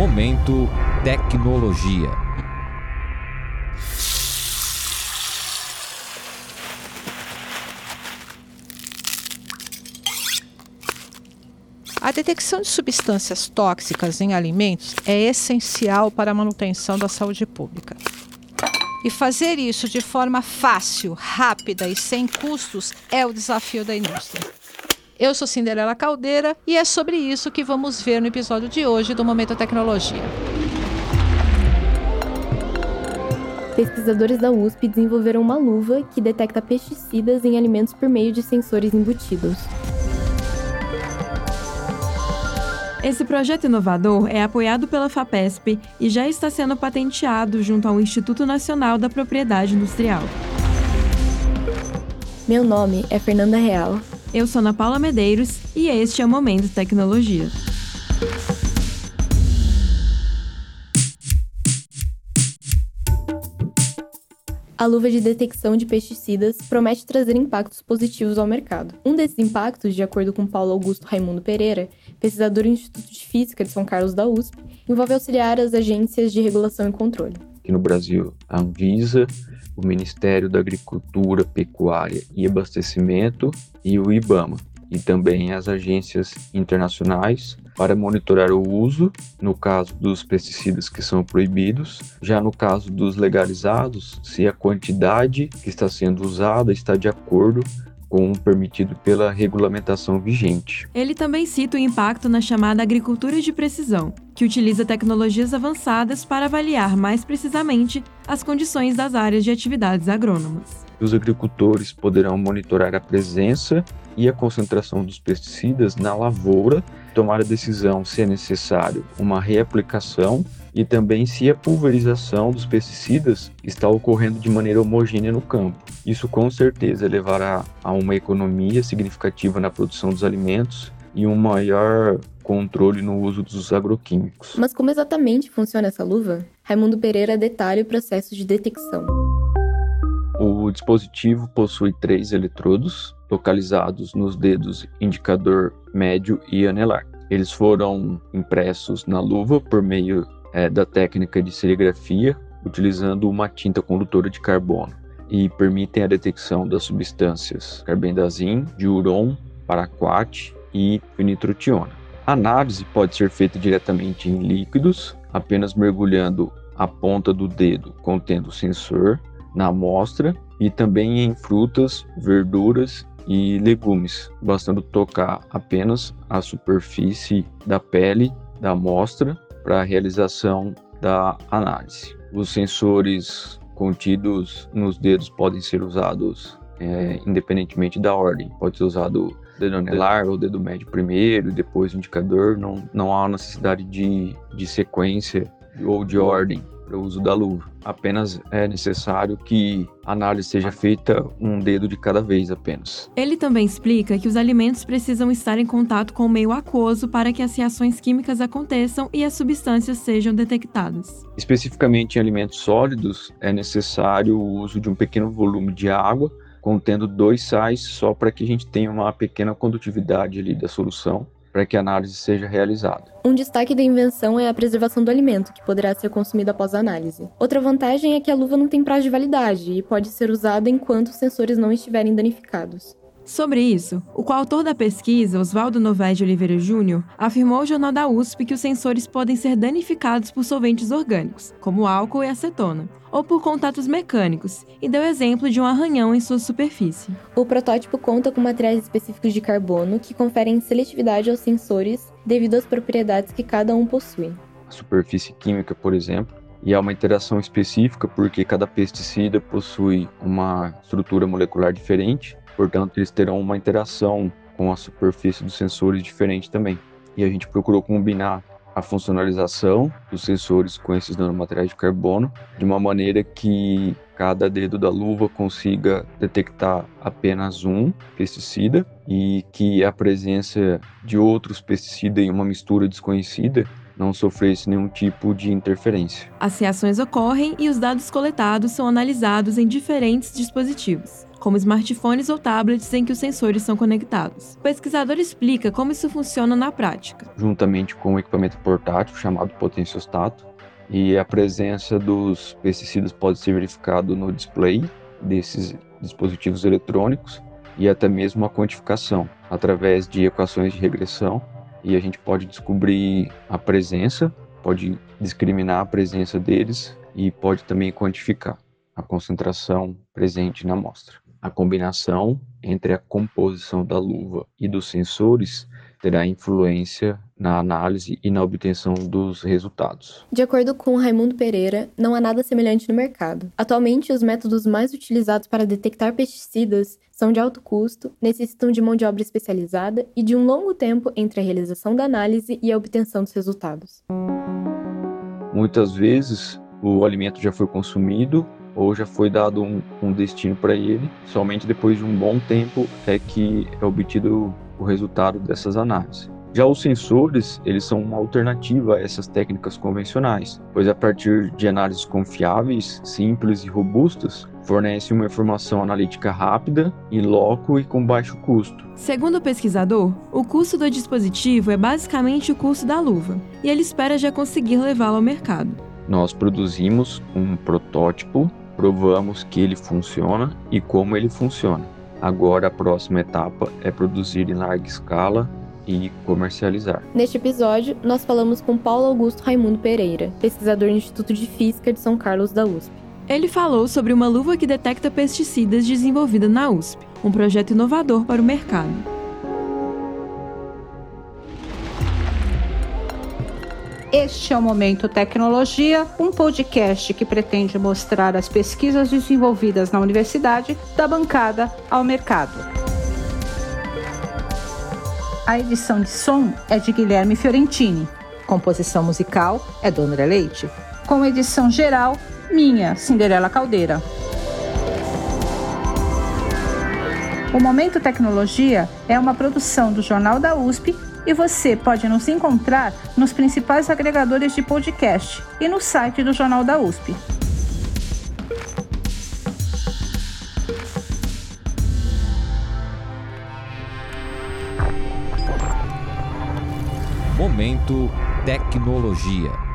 Momento Tecnologia. A detecção de substâncias tóxicas em alimentos é essencial para a manutenção da saúde pública. E fazer isso de forma fácil, rápida e sem custos é o desafio da indústria. Eu sou Cinderela Caldeira e é sobre isso que vamos ver no episódio de hoje do Momento Tecnologia. Pesquisadores da USP desenvolveram uma luva que detecta pesticidas em alimentos por meio de sensores embutidos. Esse projeto inovador é apoiado pela FAPESP e já está sendo patenteado junto ao Instituto Nacional da Propriedade Industrial. Meu nome é Fernanda Real. Eu sou Ana Paula Medeiros e este é o Momento Tecnologia. A luva de detecção de pesticidas promete trazer impactos positivos ao mercado. Um desses impactos, de acordo com Paulo Augusto Raimundo Pereira, pesquisador do Instituto de Física de São Carlos da USP, envolve auxiliar as agências de regulação e controle. Aqui no Brasil, a Anvisa, o Ministério da Agricultura, Pecuária e Abastecimento e o IBAMA, e também as agências internacionais para monitorar o uso, no caso dos pesticidas que são proibidos, já no caso dos legalizados, se a quantidade que está sendo usada está de acordo com o permitido pela regulamentação vigente. Ele também cita o impacto na chamada agricultura de precisão, que utiliza tecnologias avançadas para avaliar mais precisamente as condições das áreas de atividades agrônomas. Os agricultores poderão monitorar a presença e a concentração dos pesticidas na lavoura, tomar a decisão se é necessário uma reaplicação e também se a pulverização dos pesticidas está ocorrendo de maneira homogênea no campo. Isso com certeza levará a uma economia significativa na produção dos alimentos e um maior controle no uso dos agroquímicos. Mas como exatamente funciona essa luva? Raimundo Pereira detalha o processo de detecção. O dispositivo possui três eletrodos localizados nos dedos indicador médio e anelar. Eles foram impressos na luva por meio é, da técnica de serigrafia, utilizando uma tinta condutora de carbono, e permitem a detecção das substâncias carbendazim, diuron, paraquat e fenitrotiona. A análise pode ser feita diretamente em líquidos, apenas mergulhando a ponta do dedo contendo o sensor na amostra e também em frutas, verduras e legumes, bastando tocar apenas a superfície da pele da amostra para a realização da análise. Os sensores contidos nos dedos podem ser usados é, independentemente da ordem. Pode ser usado dedo anelar ou dedo médio primeiro, depois o indicador. Não, não há necessidade de, de sequência ou de ordem para o uso da luva. Apenas é necessário que a análise seja feita um dedo de cada vez apenas. Ele também explica que os alimentos precisam estar em contato com o meio aquoso para que as reações químicas aconteçam e as substâncias sejam detectadas. Especificamente em alimentos sólidos, é necessário o uso de um pequeno volume de água contendo dois sais só para que a gente tenha uma pequena condutividade ali da solução para que a análise seja realizada. Um destaque da invenção é a preservação do alimento, que poderá ser consumido após a análise. Outra vantagem é que a luva não tem prazo de validade e pode ser usada enquanto os sensores não estiverem danificados. Sobre isso, o coautor da pesquisa, Oswaldo Novaes de Oliveira Júnior, afirmou ao Jornal da USP que os sensores podem ser danificados por solventes orgânicos, como álcool e acetona, ou por contatos mecânicos, e deu exemplo de um arranhão em sua superfície. O protótipo conta com materiais específicos de carbono que conferem seletividade aos sensores devido às propriedades que cada um possui. A superfície química, por exemplo, e há uma interação específica porque cada pesticida possui uma estrutura molecular diferente Portanto, eles terão uma interação com a superfície dos sensores diferente também. E a gente procurou combinar a funcionalização dos sensores com esses nanomateriais de carbono de uma maneira que cada dedo da luva consiga detectar apenas um pesticida e que a presença de outros pesticidas em uma mistura desconhecida não sofresse nenhum tipo de interferência. As reações ocorrem e os dados coletados são analisados em diferentes dispositivos. Como smartphones ou tablets em que os sensores são conectados. O pesquisador explica como isso funciona na prática. Juntamente com o um equipamento portátil chamado potenciostato, e a presença dos pesticidas pode ser verificado no display desses dispositivos eletrônicos e até mesmo a quantificação através de equações de regressão e a gente pode descobrir a presença, pode discriminar a presença deles e pode também quantificar a concentração presente na amostra. A combinação entre a composição da luva e dos sensores terá influência na análise e na obtenção dos resultados. De acordo com Raimundo Pereira, não há nada semelhante no mercado. Atualmente, os métodos mais utilizados para detectar pesticidas são de alto custo, necessitam de mão de obra especializada e de um longo tempo entre a realização da análise e a obtenção dos resultados. Muitas vezes, o alimento já foi consumido ou já foi dado um, um destino para ele. Somente depois de um bom tempo é que é obtido o resultado dessas análises. Já os sensores, eles são uma alternativa a essas técnicas convencionais, pois a partir de análises confiáveis, simples e robustas, fornece uma informação analítica rápida, em loco e com baixo custo. Segundo o pesquisador, o custo do dispositivo é basicamente o custo da luva, e ele espera já conseguir levá-lo ao mercado. Nós produzimos um protótipo, provamos que ele funciona e como ele funciona. Agora a próxima etapa é produzir em larga escala e comercializar. Neste episódio, nós falamos com Paulo Augusto Raimundo Pereira, pesquisador do Instituto de Física de São Carlos da USP. Ele falou sobre uma luva que detecta pesticidas desenvolvida na USP, um projeto inovador para o mercado. Este é o Momento Tecnologia, um podcast que pretende mostrar as pesquisas desenvolvidas na universidade da bancada ao mercado. A edição de som é de Guilherme Fiorentini. Composição musical é do André Leite. Com edição geral, minha, Cinderela Caldeira. O Momento Tecnologia é uma produção do Jornal da USP e você pode nos encontrar nos principais agregadores de podcast e no site do Jornal da USP. Momento Tecnologia.